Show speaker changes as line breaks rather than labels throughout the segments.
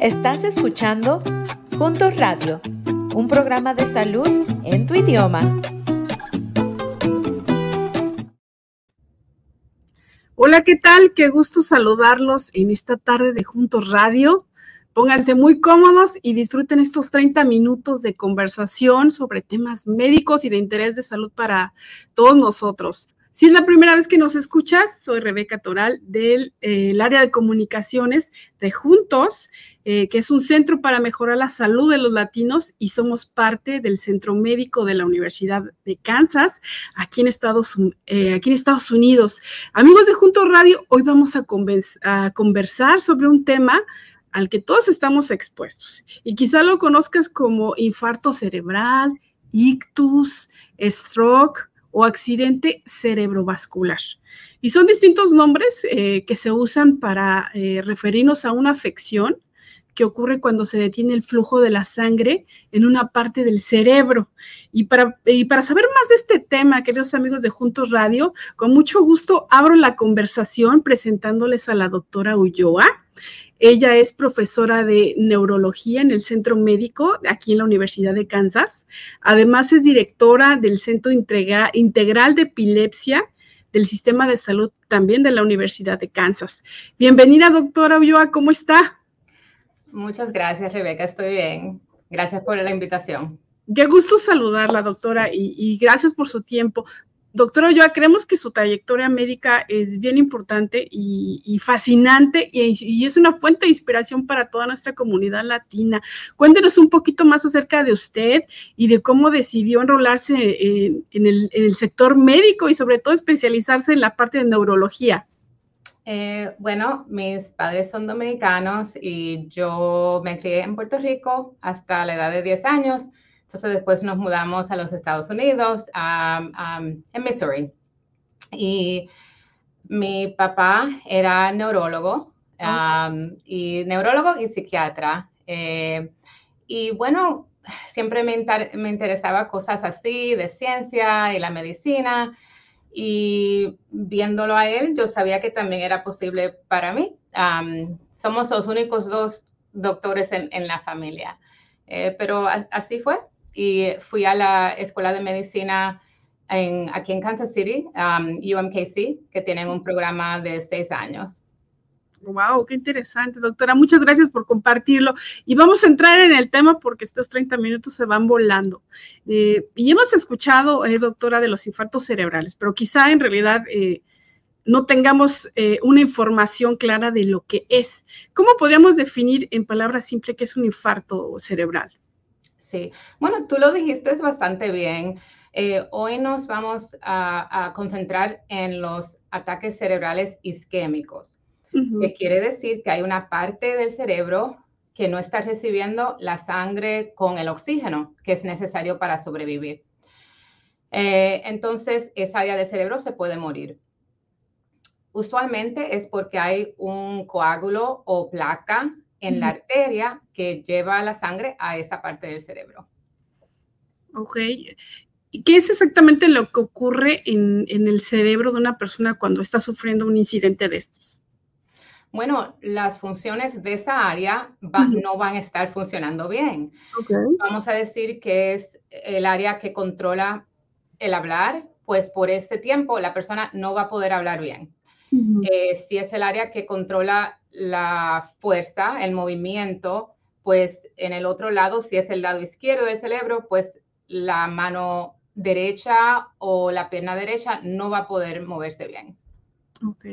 Estás escuchando Juntos Radio, un programa de salud en tu idioma.
Hola, ¿qué tal? Qué gusto saludarlos en esta tarde de Juntos Radio. Pónganse muy cómodos y disfruten estos 30 minutos de conversación sobre temas médicos y de interés de salud para todos nosotros. Si es la primera vez que nos escuchas, soy Rebeca Toral del eh, área de comunicaciones de Juntos, eh, que es un centro para mejorar la salud de los latinos y somos parte del Centro Médico de la Universidad de Kansas, aquí en Estados, eh, Unidos. Amigos de Juntos Radio, hoy vamos a conversar sobre un tema al que todos estamos expuestos y quizá lo conozcas como infarto cerebral, ictus, stroke o accidente cerebrovascular. Y son distintos nombres eh, que se usan para eh, referirnos a una afección que ocurre cuando se detiene el flujo de la sangre en una parte del cerebro. Y para, y para saber más de este tema, queridos amigos de Juntos Radio, con mucho gusto abro la conversación presentándoles a la doctora Ulloa. Ella es profesora de neurología en el Centro Médico aquí en la Universidad de Kansas. Además es directora del Centro Integral de Epilepsia del Sistema de Salud también de la Universidad de Kansas. Bienvenida, doctora Ulloa, ¿cómo está?
Muchas gracias, Rebeca, estoy bien. Gracias por la invitación.
Qué gusto saludarla, doctora, y, y gracias por su tiempo. Doctora Ochoa, creemos que su trayectoria médica es bien importante y, fascinante y, es una fuente de inspiración para toda nuestra comunidad latina. Cuéntenos un poquito más acerca de usted y de cómo decidió enrolarse en, el, sector médico y sobre todo especializarse en la parte de neurología.
Eh, bueno, mis padres son dominicanos y yo me crié en Puerto Rico hasta la edad de 10 años. Entonces después nos mudamos a los Estados Unidos, en Missouri. Y mi papá era neurólogo, y neurólogo y psiquiatra. Eh, y bueno, siempre me, me, interesaba cosas así, de ciencia y la medicina. Y viéndolo a él, yo sabía que también era posible para mí. somos los únicos dos doctores en, en la familia. Eh, pero así fue y fui a la escuela de medicina aquí en Kansas City, um, UMKC, que tienen un programa de seis años.
Wow, qué interesante, doctora. Muchas gracias por compartirlo. Y vamos a entrar en el tema porque estos 30 minutos se van volando. Eh, y hemos escuchado, eh, doctora, de los infartos cerebrales, pero quizá en realidad eh, no tengamos una información clara de lo que es. ¿Cómo podríamos definir en palabras simples qué es un infarto cerebral?
Sí, bueno, tú lo dijiste bastante bien. Eh, hoy nos vamos a, concentrar en los ataques cerebrales isquémicos, que quiere decir que hay una parte del cerebro que no está recibiendo la sangre con el oxígeno que es necesario para sobrevivir. Eh, entonces, esa área del cerebro se puede morir. Usualmente es porque hay un coágulo o placa en la arteria que lleva la sangre a esa parte del cerebro.
Ok. ¿Y qué es exactamente lo que ocurre en, el cerebro de una persona cuando está sufriendo un incidente de estos?
Bueno, las funciones de esa área no van a estar funcionando bien. Vamos a decir que es el área que controla el hablar, pues por ese tiempo la persona no va a poder hablar bien. Eh, si es el área que controla la fuerza, el movimiento, pues en el otro lado, si es el lado izquierdo del cerebro, pues la mano derecha o la pierna derecha no va a poder moverse bien.
Ok,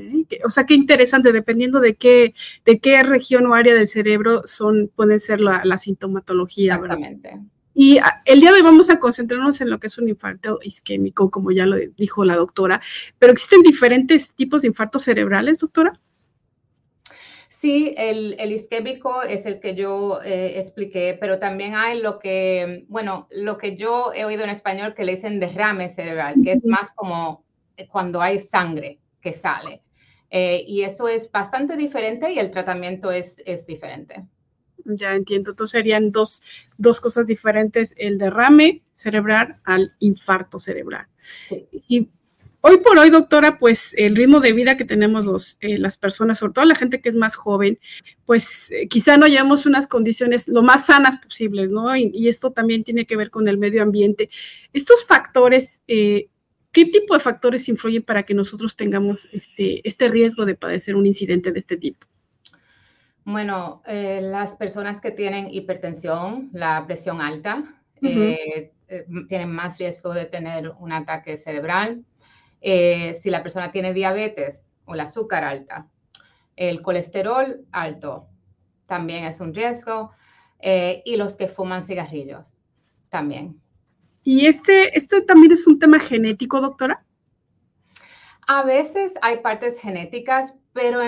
o sea, qué interesante, dependiendo de qué, de qué región o área del cerebro son, puede ser la, sintomatología.
Exactamente.
Y ah, el día de hoy vamos a concentrarnos en lo que es un infarto isquémico, como ya lo dijo la doctora, pero existen diferentes tipos de infartos cerebrales, doctora.
Sí, el, el, isquémico es el que yo eh, expliqué, pero también hay lo que, bueno, lo que yo he oído en español que le dicen derrame cerebral, que es más como cuando hay sangre que sale. Eh, y eso es bastante diferente y el tratamiento es, es diferente.
Ya entiendo. Entonces serían dos, dos cosas diferentes, el derrame cerebral al infarto cerebral. Y Hoy por hoy, doctora, pues el ritmo de vida que tenemos los, eh, las personas, sobre todo la gente que es más joven, pues eh, quizá no llevamos unas condiciones lo más sanas posibles, ¿no? Y, esto también tiene que ver con el medio ambiente. Estos factores, eh, ¿qué tipo de factores influyen para que nosotros tengamos este, este riesgo de padecer un incidente de este tipo?
Bueno, las personas que tienen hipertensión, la presión alta, tienen más riesgo de tener un ataque cerebral eh, si la persona tiene diabetes o el azúcar alta, el colesterol alto también es un riesgo eh, y los que fuman cigarrillos también.
¿Y este, esto también es un tema genético, doctora?
A veces hay partes genéticas, pero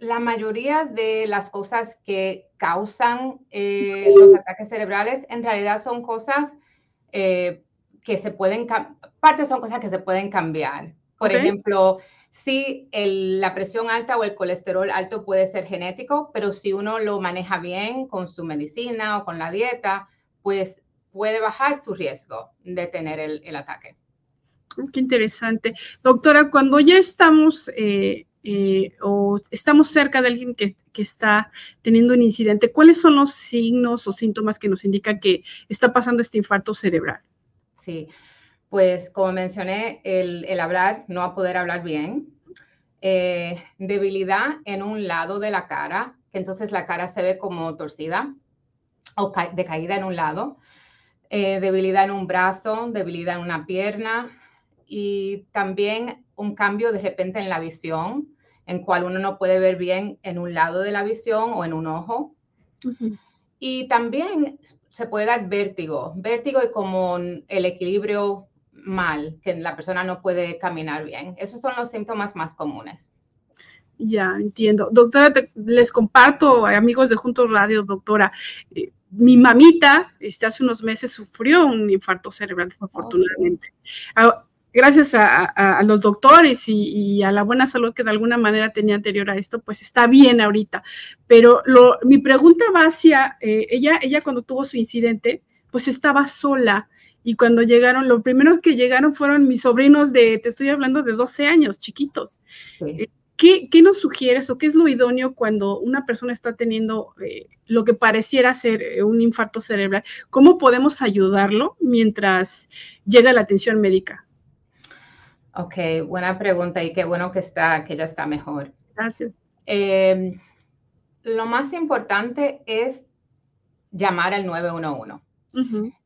la mayoría de las cosas que causan eh, los ataques cerebrales en realidad son cosas que se pueden, partes son cosas que se pueden cambiar. Por ejemplo, si la presión alta o el colesterol alto puede ser genético, pero si uno lo maneja bien con su medicina o con la dieta, pues puede bajar su riesgo de tener el, ataque.
Qué interesante. Doctora, cuando ya estamos eh, eh, o estamos cerca de alguien que, que, está teniendo un incidente, ¿cuáles son los signos o síntomas que nos indican que está pasando este infarto cerebral?
Sí, pues como mencioné, el, hablar, no a poder hablar bien, eh, debilidad en un lado de la cara, que entonces la cara se ve como torcida o decaída en un lado, eh, debilidad en un brazo, debilidad en una pierna y también un cambio de repente en la visión, en cual uno no puede ver bien en un lado de la visión o en un ojo. Y también se puede dar vértigo, vértigo y como el equilibrio mal, que la persona no puede caminar bien. Esos son los síntomas más comunes.
Ya, entiendo. Doctora, les comparto, amigos de Juntos Radio, doctora, eh, mi mamita este, hace unos meses sufrió un infarto cerebral, desafortunadamente. Ah, gracias a, los doctores y, a la buena salud que de alguna manera tenía anterior a esto, pues está bien ahorita. Pero lo, mi pregunta va hacia eh, ella, ella cuando tuvo su incidente, pues estaba sola. Y cuando llegaron, lo primero que llegaron fueron mis sobrinos de, te estoy hablando de 12 años, chiquitos. Eh, ¿Qué, ¿Qué, nos sugieres o qué es lo idóneo cuando una persona está teniendo eh, lo que pareciera ser un infarto cerebral? ¿Cómo podemos ayudarlo mientras llega la atención médica?
Ok, buena pregunta y qué bueno que está, que ya está mejor.
Gracias.
Em, lo más importante es llamar al 911.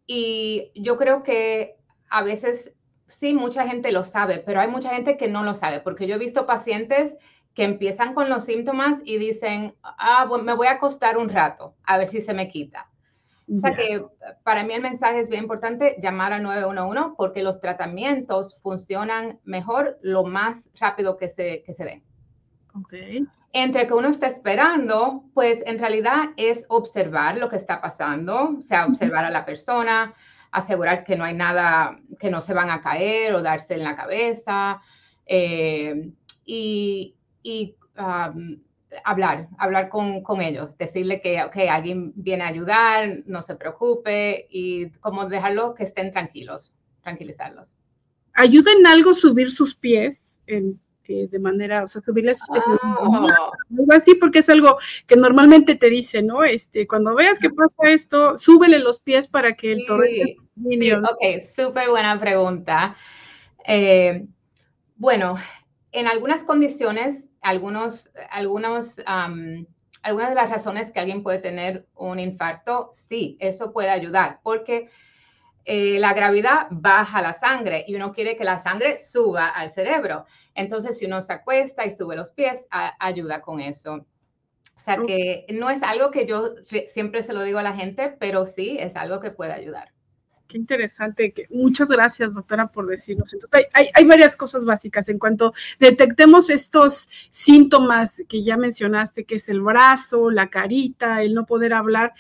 Y yo creo que a veces, sí, mucha gente lo sabe, pero hay mucha gente que no lo sabe, porque yo he visto pacientes que empiezan con los síntomas y dicen, ah, me voy a acostar un rato, a ver si se me quita. O sea que para mí el mensaje es bien importante llamar al 911 porque los tratamientos funcionan mejor lo más rápido que se, que se den.
Okay.
Entre que uno está esperando, pues en realidad es observar lo que está pasando, o sea, observar a la persona, asegurar que no hay nada, que no se van a caer o darse en la cabeza. Eh, y, y hablar, hablar con, con, ellos, decirle que, ok, alguien viene a ayudar, no se preocupe y como dejarlo que estén tranquilos, tranquilizarlos.
¿Ayuda en algo subir sus pies en, eh, de manera, o sea, subirle sus pies? Oh. Algo así, porque es algo que normalmente te dice, ¿no? Este, cuando veas que pasa esto, súbele los pies para que el torrente...
Sí, ok, súper buena pregunta. Eh, bueno, en algunas condiciones algunos, algunos, algunas de las razones que alguien puede tener un infarto, sí, eso puede ayudar, porque eh, la gravedad baja la sangre y uno quiere que la sangre suba al cerebro. Entonces, si uno se acuesta y sube los pies, ayuda con eso. O sea que no es algo que yo siempre se lo digo a la gente, pero sí es algo que puede ayudar.
Qué interesante. Muchas gracias, doctora, por decirnos. Entonces, hay, varias cosas básicas. En cuanto detectemos estos síntomas que ya mencionaste, que es el brazo, la carita, el no poder hablar,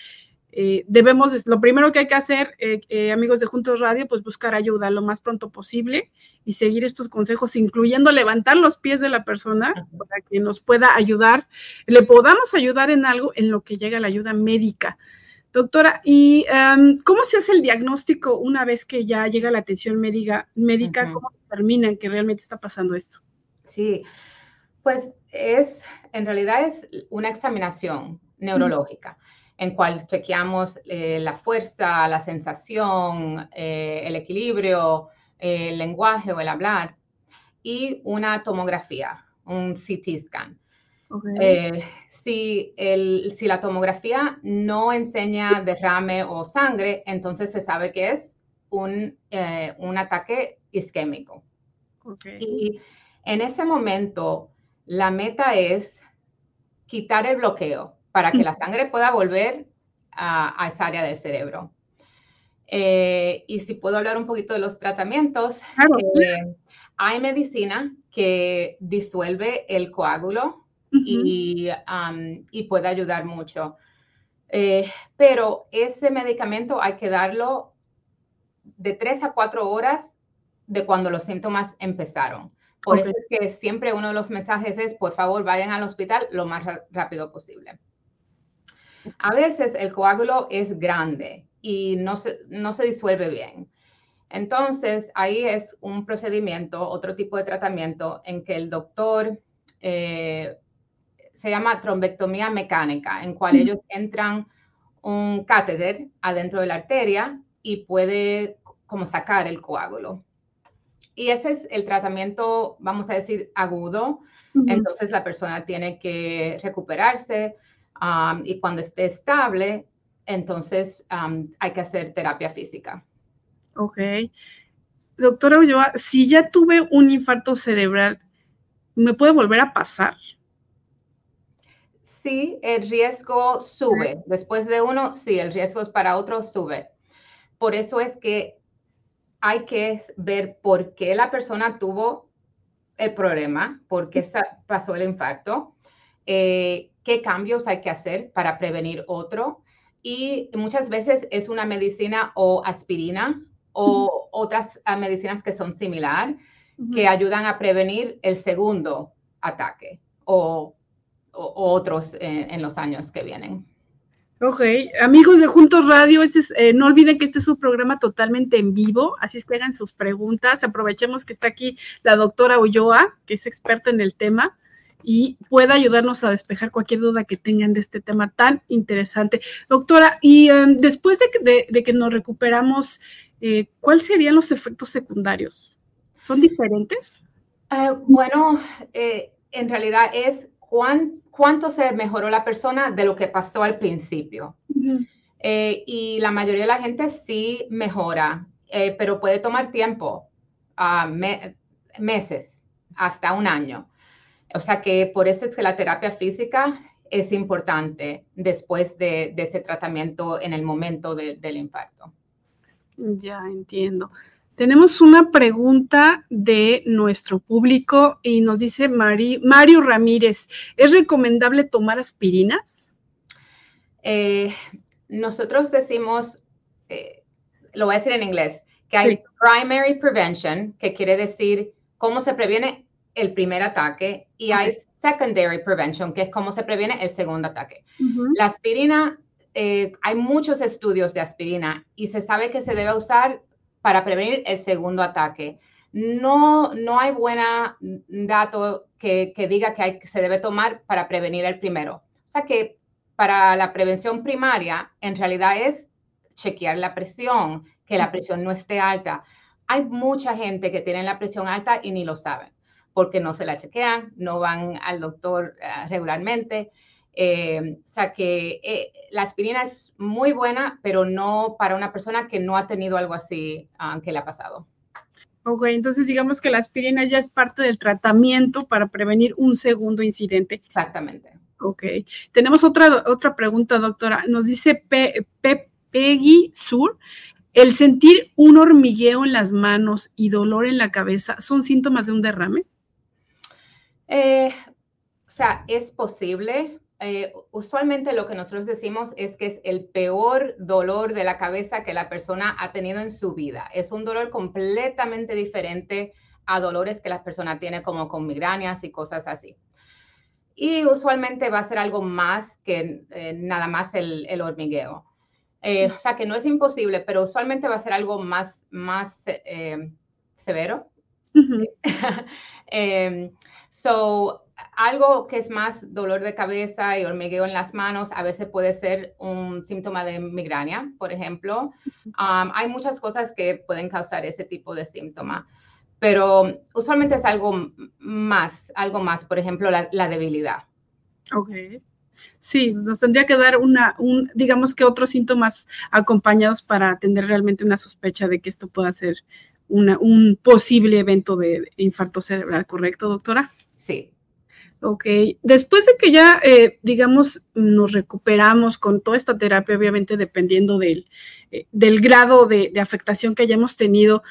eh, debemos, lo primero que hay que hacer, eh, eh, amigos de Juntos Radio, pues buscar ayuda lo más pronto posible y seguir estos consejos, incluyendo levantar los pies de la persona para que nos pueda ayudar, le podamos ayudar en algo en lo que llega la ayuda médica. Doctora, ¿y em, cómo se hace el diagnóstico una vez que ya llega la atención médica? médica ¿Cómo determinan que realmente está pasando esto?
Sí, pues es, en realidad es una examinación neurológica en cual chequeamos eh, la fuerza, la sensación, eh, el equilibrio, el lenguaje o el hablar y una tomografía, un CT scan. Eh, si, el, si la tomografía no enseña derrame o sangre, entonces se sabe que es un, un ataque isquémico. Y en ese momento, la meta es quitar el bloqueo para que la sangre pueda volver a, esa área del cerebro. Eh, y si puedo hablar un poquito de los tratamientos, eh, hay medicina que disuelve el coágulo y, puede ayudar mucho. Eh, pero ese medicamento hay que darlo de tres a cuatro horas de cuando los síntomas empezaron. Por eso es que siempre uno de los mensajes es, por favor, vayan al hospital lo más rápido posible. A veces el coágulo es grande y no se, no se disuelve bien. Entonces, ahí es un procedimiento, otro tipo de tratamiento en que el doctor eh, se llama trombectomía mecánica, en cual ellos entran un catéter adentro de la arteria y puede como sacar el coágulo. Y ese es el tratamiento, vamos a decir, agudo. Entonces la persona tiene que recuperarse, y cuando esté estable, entonces hay que hacer terapia física.
Ok. Doctora Ulloa, si ya tuve un infarto cerebral, ¿me puede volver a pasar?
Sí, el riesgo sube. Después de uno, sí, el riesgo es para otro, sube. Por eso es que hay que ver por qué la persona tuvo el problema, por qué pasó el infarto, eh, qué cambios hay que hacer para prevenir otro. Y muchas veces es una medicina o aspirina o otras ah, medicinas que son similar, que ayudan a prevenir el segundo ataque o, otros en, los años que vienen.
Ok, amigos de Juntos Radio, este eh, no olviden que este es un programa totalmente en vivo, así es que hagan sus preguntas. Aprovechemos que está aquí la doctora Ulloa, que es experta en el tema y pueda ayudarnos a despejar cualquier duda que tengan de este tema tan interesante. Doctora, y em, después de que, nos recuperamos, eh, ¿cuáles serían los efectos secundarios? ¿Son diferentes?
Eh, bueno, eh, en realidad es cuánto se mejoró la persona de lo que pasó al principio. y la mayoría de la gente sí mejora, pero puede tomar tiempo, ah, meses, hasta un año. O sea que por eso es que la terapia física es importante después de, ese tratamiento en el momento del infarto.
Ya entiendo. Tenemos una pregunta de nuestro público y nos dice Mario Ramírez, ¿es recomendable tomar aspirinas?
Eh, nosotros decimos, eh, lo voy a decir en inglés, que hay primary prevention, que quiere decir cómo se previene el primer ataque y hay secondary prevention, que es cómo se previene el segundo ataque. La aspirina, eh, hay muchos estudios de aspirina y se sabe que se debe usar para prevenir el segundo ataque. No, no hay buena dato que, diga que, hay, que se debe tomar para prevenir el primero. O sea que para la prevención primaria, en realidad es chequear la presión, que la presión no esté alta. Hay mucha gente que tiene la presión alta y ni lo saben porque no se la chequean, no van al doctor eh, regularmente. Eh, o sea que eh, la aspirina es muy buena, pero no para una persona que no ha tenido algo así ah, que le ha pasado.
Ok, entonces digamos que la aspirina ya es parte del tratamiento para prevenir un segundo incidente.
Exactamente.
Ok. Tenemos otra, otra pregunta, doctora. Nos dice Pe Peggy Sur. ¿El sentir un hormigueo en las manos y dolor en la cabeza son síntomas de un derrame?
Eh, o sea, es posible, eh, usualmente lo que nosotros decimos es que es el peor dolor de la cabeza que la persona ha tenido en su vida. Es un dolor completamente diferente a dolores que la persona tiene como con migrañas y cosas así. Y usualmente va a ser algo más que eh, nada más el, hormigueo. Eh, o sea que no es imposible, pero usualmente va a ser algo más, más severo. so, algo que es más dolor de cabeza y hormigueo en las manos, a veces puede ser un síntoma de migraña, por ejemplo. Um, hay muchas cosas que pueden causar ese tipo de síntoma, pero usualmente es algo más, algo más, por ejemplo, la, debilidad.
Ok. Sí, nos tendría que dar una, un, digamos que otros síntomas acompañados para tener realmente una sospecha de que esto pueda ser un posible evento de infarto cerebral, ¿correcto, doctora? Ok, después de que ya, eh, digamos, nos recuperamos con toda esta terapia, obviamente dependiendo del, eh, del grado de, afectación que hayamos tenido,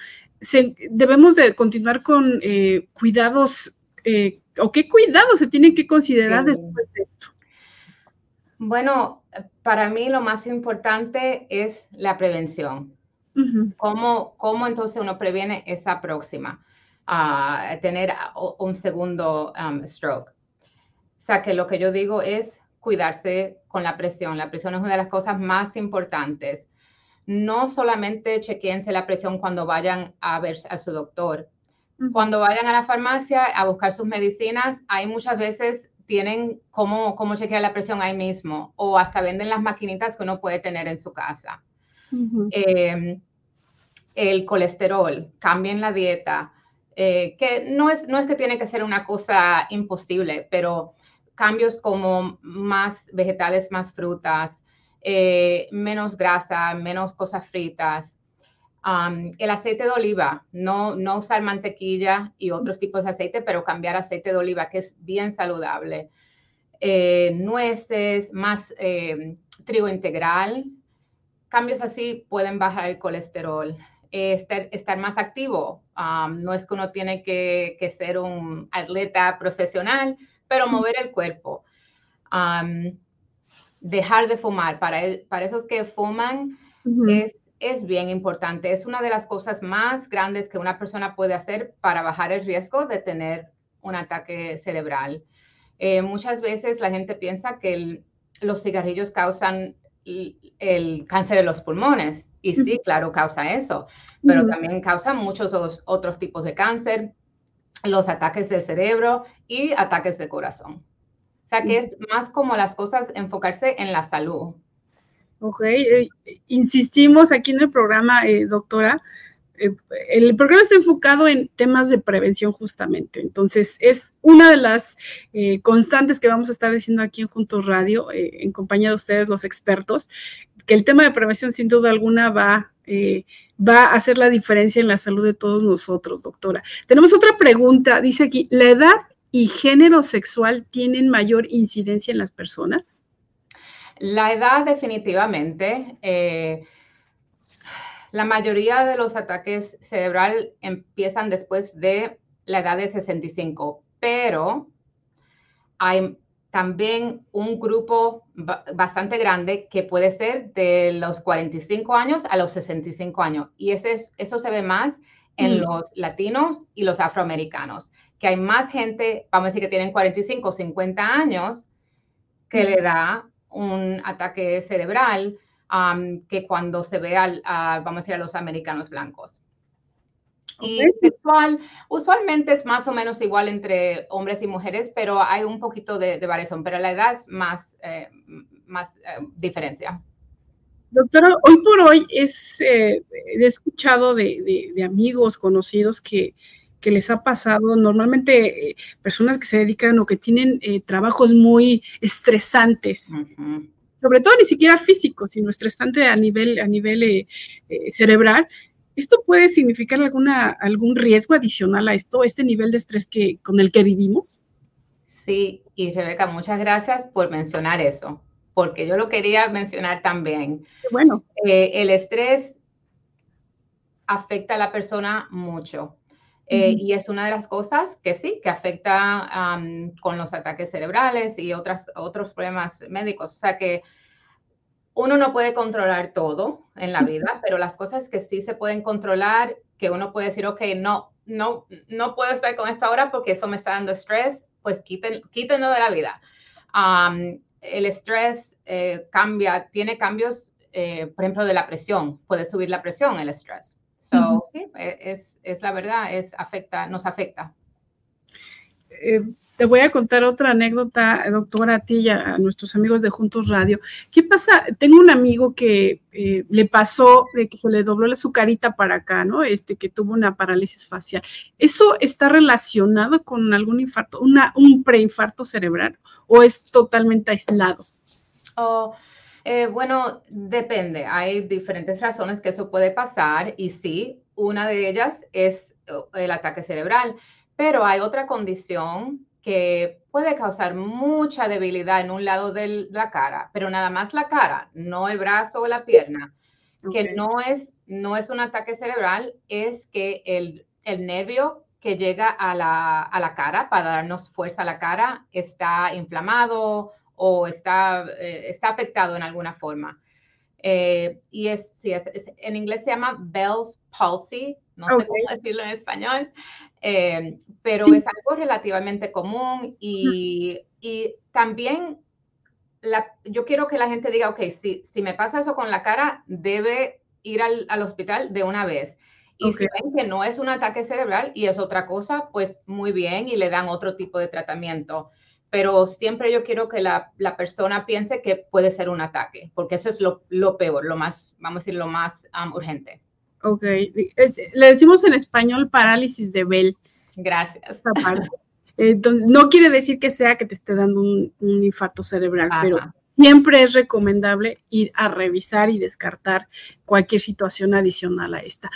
debemos de continuar con eh, cuidados, o qué cuidados se tienen que considerar después de esto.
Bueno, para mí lo más importante es la prevención. ¿Cómo, ¿Cómo, entonces uno previene esa próxima? a tener un segundo um, stroke. O sea, que lo que yo digo es cuidarse con la presión. La presión es una de las cosas más importantes. No solamente chequeense la presión cuando vayan a ver a su doctor. Cuando vayan a la farmacia a buscar sus medicinas, hay muchas veces tienen cómo, cómo chequear la presión ahí mismo o hasta venden las maquinitas que uno puede tener en su casa. Em, el colesterol, cambien la dieta, eh, que no es, no es que tiene que ser una cosa imposible, pero cambios como más vegetales, más frutas, eh, menos grasa, menos cosas fritas. el aceite de oliva, no, no usar mantequilla y otros tipos de aceite, pero cambiar aceite de oliva, que es bien saludable. Eh, nueces, más eh, trigo integral. Cambios así pueden bajar el colesterol. Estar, estar, más activo. no es que uno tiene que, que ser un atleta profesional, pero mover el cuerpo. dejar de fumar. Para, para esos que fuman es, es bien importante. Es una de las cosas más grandes que una persona puede hacer para bajar el riesgo de tener un ataque cerebral. Eh, muchas veces la gente piensa que los cigarrillos causan el, cáncer de los pulmones. Y sí, claro, causa eso, pero también causa muchos otros tipos de cáncer, los ataques del cerebro y ataques de corazón. O sea que es más como las cosas enfocarse en la salud.
Ok, eh, insistimos aquí en el programa, eh, doctora. Eh, el programa está enfocado en temas de prevención justamente. Entonces, es una de las constantes que vamos a estar diciendo aquí en Juntos Radio, en compañía de ustedes, los expertos, que el tema de prevención sin duda alguna va eh, va a hacer la diferencia en la salud de todos nosotros, doctora. Tenemos otra pregunta, dice aquí, ¿la edad y género sexual tienen mayor incidencia en las personas?
La edad definitivamente. Eh, la mayoría de los ataques cerebral empiezan después de la edad de 65, pero hay también un grupo bastante grande que puede ser de los 45 años a los 65 años. Y ese, eso se ve más en mm. los latinos y los afroamericanos, que hay más gente, vamos a decir que tienen 45 o 50 años, que le da un ataque cerebral que cuando se ve al, vamos a decir, a los americanos blancos. Y sexual, usualmente es más o menos igual entre hombres y mujeres, pero hay un poquito de, variación, pero la edad es más, eh, más eh, diferencia.
Doctora, hoy por hoy es, eh, he escuchado de, amigos conocidos que, que, les ha pasado, normalmente personas que se dedican o que tienen trabajos muy estresantes. Sobre todo ni siquiera físico, sino estresante a nivel, a nivel cerebral, ¿Esto puede significar alguna, algún riesgo adicional a esto, este nivel de estrés que, con el que vivimos?
Sí, y Rebeca, muchas gracias por mencionar eso, porque yo lo quería mencionar también.
Bueno.
Eh, el estrés afecta a la persona mucho. Eh, y es una de las cosas que sí, que afecta con los ataques cerebrales y otras, otros problemas médicos. O sea que uno no puede controlar todo en la vida, pero las cosas que sí se pueden controlar, que uno puede decir, ok, no, no, no puedo estar con esto ahora porque eso me está dando estrés, pues quiten, quítenlo de la vida. el estrés eh, cambia, tiene cambios, eh, por ejemplo, de la presión, puede subir la presión el estrés. So, sí, e, es, es, la verdad, es afecta, nos afecta.
Eh, te voy a contar otra anécdota, doctora, a ti y a, nuestros amigos de Juntos Radio. ¿Qué pasa? Tengo un amigo que eh, le pasó de que se le dobló su carita para acá, ¿no? Este, que tuvo una parálisis facial. ¿Eso está relacionado con algún infarto, una, un preinfarto cerebral o es totalmente aislado?
Oh, eh, bueno, depende. Hay diferentes razones que eso puede pasar y sí, una de ellas es oh, el ataque cerebral, pero hay otra condición que puede causar mucha debilidad en un lado de la cara, pero nada más la cara, no el brazo o la pierna, que no es, no es un ataque cerebral, es que el, el nervio que llega a la, a la, cara para darnos fuerza a la cara está inflamado o está, eh, está afectado en alguna forma. Eh, y es, sí, es, en inglés se llama Bell's palsy, no sé cómo decirlo en español, eh, pero es algo relativamente común y, y también la, yo quiero que la gente diga, ok, si, si me pasa eso con la cara, debe ir al, al hospital de una vez. Y si ven que no es un ataque cerebral y es otra cosa, pues muy bien y le dan otro tipo de tratamiento pero siempre yo quiero que la, la, persona piense que puede ser un ataque, porque eso es lo, lo peor, lo más, vamos a decir, lo más urgente.
Ok, le decimos en español parálisis de Bell.
Gracias.
Entonces, no quiere decir que sea que te esté dando un, un infarto cerebral, pero siempre es recomendable ir a revisar y descartar cualquier situación adicional a esta.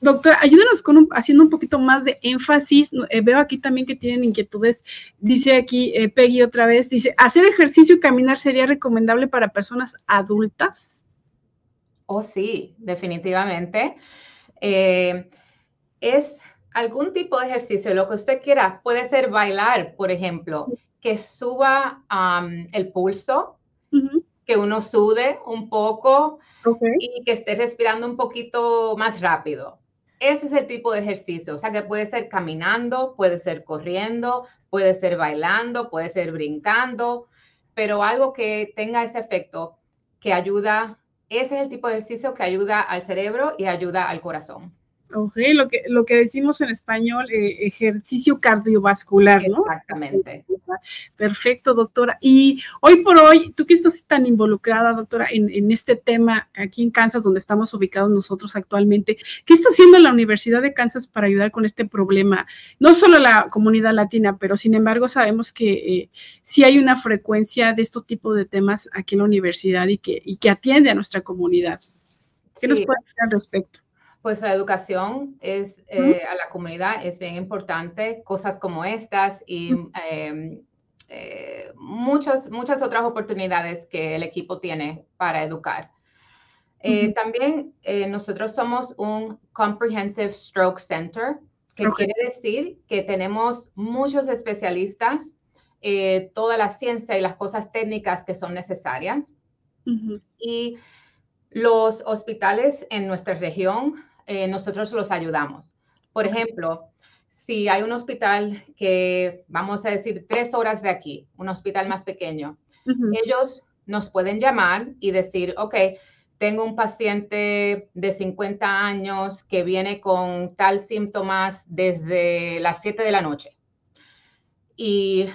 Doctora, ayúdenos con haciendo un poquito más de énfasis. Eh, veo aquí también que tienen inquietudes. Dice aquí eh, Peggy otra vez, dice, ¿hacer ejercicio y caminar sería recomendable para personas adultas?
Oh, sí, definitivamente. Eh, es algún tipo de ejercicio, lo que usted quiera. Puede ser bailar, por ejemplo, que suba el pulso, que uno sude un poco y que esté respirando un poquito más rápido. Ese es el tipo de ejercicio, o sea que puede ser caminando, puede ser corriendo, puede ser bailando, puede ser brincando, pero algo que tenga ese efecto que ayuda, ese es el tipo de ejercicio que ayuda al cerebro y ayuda al corazón.
Ok, lo que, lo que decimos en español, eh, ejercicio cardiovascular, ¿no?
Exactamente.
Perfecto, doctora. Y hoy por hoy, tú que estás tan involucrada, doctora, en, en, este tema aquí en Kansas, donde estamos ubicados nosotros actualmente, ¿qué está haciendo la Universidad de Kansas para ayudar con este problema? No solo la comunidad latina, pero sin embargo sabemos que eh, sí hay una frecuencia de estos tipos de temas aquí en la universidad y que, y que atiende a nuestra comunidad. ¿Qué nos puede decir al respecto?
Pues la educación es, eh, a la comunidad es bien importante, cosas como estas y em, eh, muchas, muchas otras oportunidades que el equipo tiene para educar. Eh, también nosotros somos un Comprehensive Stroke Center, que quiere decir que tenemos muchos especialistas, toda la ciencia y las cosas técnicas que son necesarias. Y los hospitales en nuestra región eh, nosotros los ayudamos. Por ejemplo, si hay un hospital que, vamos a decir, tres horas de aquí, un hospital más pequeño, ellos nos pueden llamar y decir, ok, tengo un paciente de 50 años que viene con tal síntomas desde las 7 de la noche. Y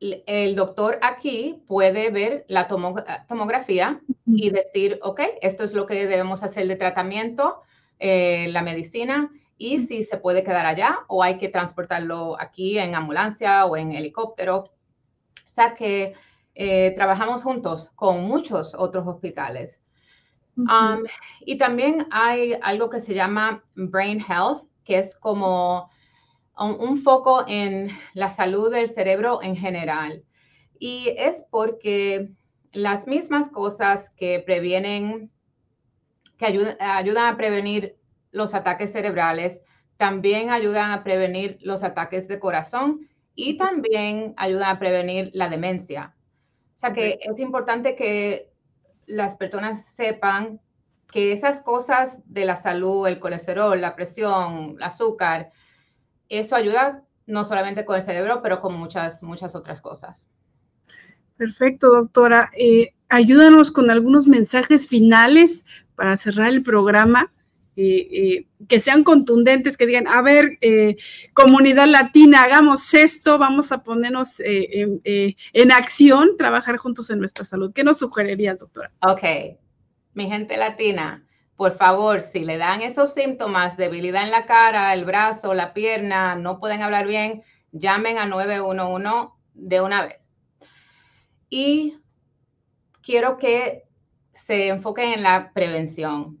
el doctor aquí puede ver la tomografía y decir, ok, esto es lo que debemos hacer de tratamiento, eh, la medicina y si se puede quedar allá o hay que transportarlo aquí en ambulancia o en helicóptero. O sea que eh, trabajamos juntos con muchos otros hospitales. Um, y también hay algo que se llama Brain Health, que es como un, foco en la salud del cerebro en general. Y es porque las mismas cosas que previenen que ayudan, a prevenir los ataques cerebrales, también ayudan a prevenir los ataques de corazón y también ayudan a prevenir la demencia. O sea que es importante que las personas sepan que esas cosas de la salud, el colesterol, la presión, el azúcar, eso ayuda no solamente con el cerebro, pero con muchas, muchas otras cosas.
Perfecto, doctora. Eh, ayúdanos con algunos mensajes finales para cerrar el programa. Eh, eh, que sean contundentes, que digan, a ver, comunidad latina, hagamos esto, vamos a ponernos en, en, acción, trabajar juntos en nuestra salud. ¿Qué nos sugerirías, doctora?
Ok, mi gente latina, por favor, si le dan esos síntomas, debilidad en la cara, el brazo, la pierna, no pueden hablar bien, llamen a 911 de una vez. Y quiero que se enfoquen en la prevención.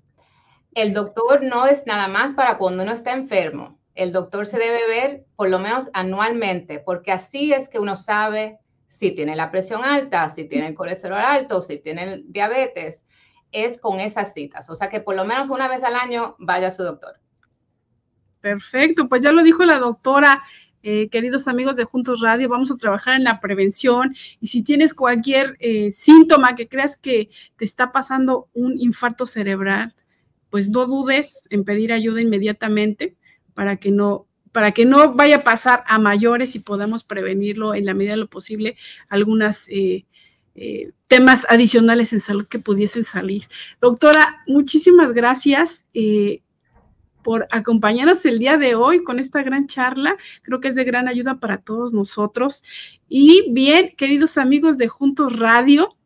El doctor no es nada más para cuando uno está enfermo. El doctor se debe ver por lo menos anualmente, porque así es que uno sabe si tiene la presión alta, si tiene el colesterol alto, si tiene diabetes es con esas citas. O sea que por lo menos una vez al año vaya a su doctor.
Perfecto, pues ya lo dijo la doctora. Eh, queridos amigos de Juntos Radio, vamos a trabajar en la prevención y si tienes cualquier eh, síntoma que creas que te está pasando un infarto cerebral, pues no dudes en pedir ayuda inmediatamente para que no para que no vaya a pasar a mayores y podamos prevenirlo en la medida de lo posible algunas eh, temas adicionales en salud que pudiesen salir. Doctora, muchísimas gracias. Por acompañarnos el día de hoy con esta gran charla. Creo que es de gran ayuda para todos nosotros. Y bien, queridos amigos de Juntos Radio,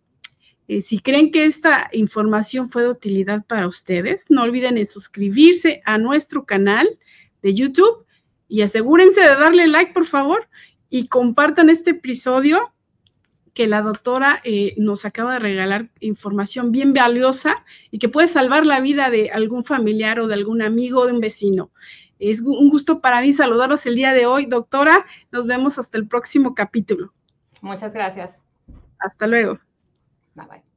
eh, si creen que esta información fue de utilidad para ustedes, no olviden en suscribirse a nuestro canal de YouTube y asegúrense de darle like, por favor, y compartan este episodio que la doctora eh, nos acaba de regalar información bien valiosa y que puede salvar la vida de algún familiar o de algún amigo o de un vecino. Es un gusto para mí saludaros el día de hoy, doctora. Nos vemos hasta el próximo capítulo.
Muchas gracias.
Hasta luego.
Bye bye.